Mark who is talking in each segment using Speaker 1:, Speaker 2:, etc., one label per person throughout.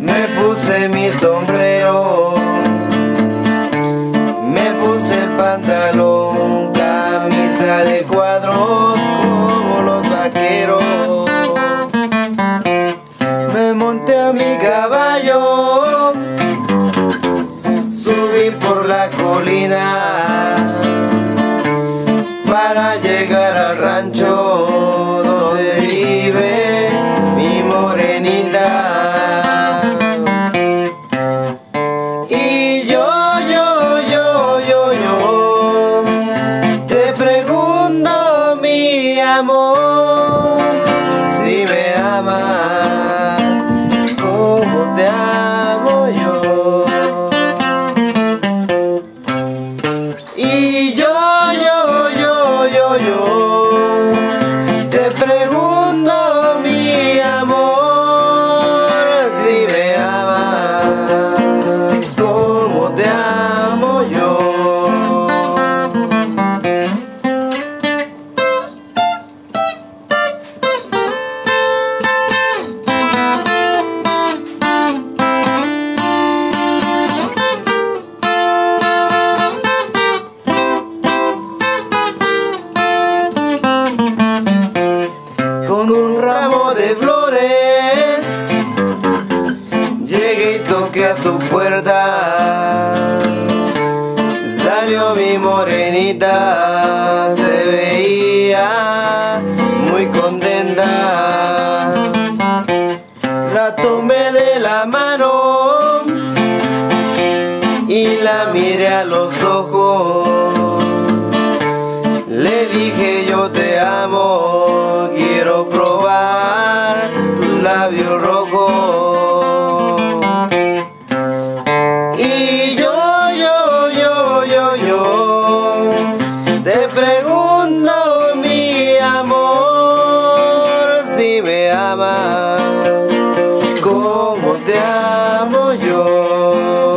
Speaker 1: me puse mi sombrero, me puse el pantalón, camisa de cuadros como los vaqueros. Me monté a mi caballo, subí por la colina. Yo, llegué y toqué a su puerta salió mi morenita se veía muy contenta la tomé de la mano y la miré a los ojos le dije yo te amo, quiero probar tus labios rojos. Te pregunto, mi amor, si me amas, como te amo yo.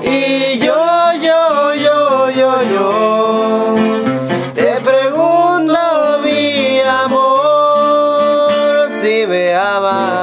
Speaker 1: Y yo, yo, yo, yo, yo, te pregunto, mi amor, si me amas.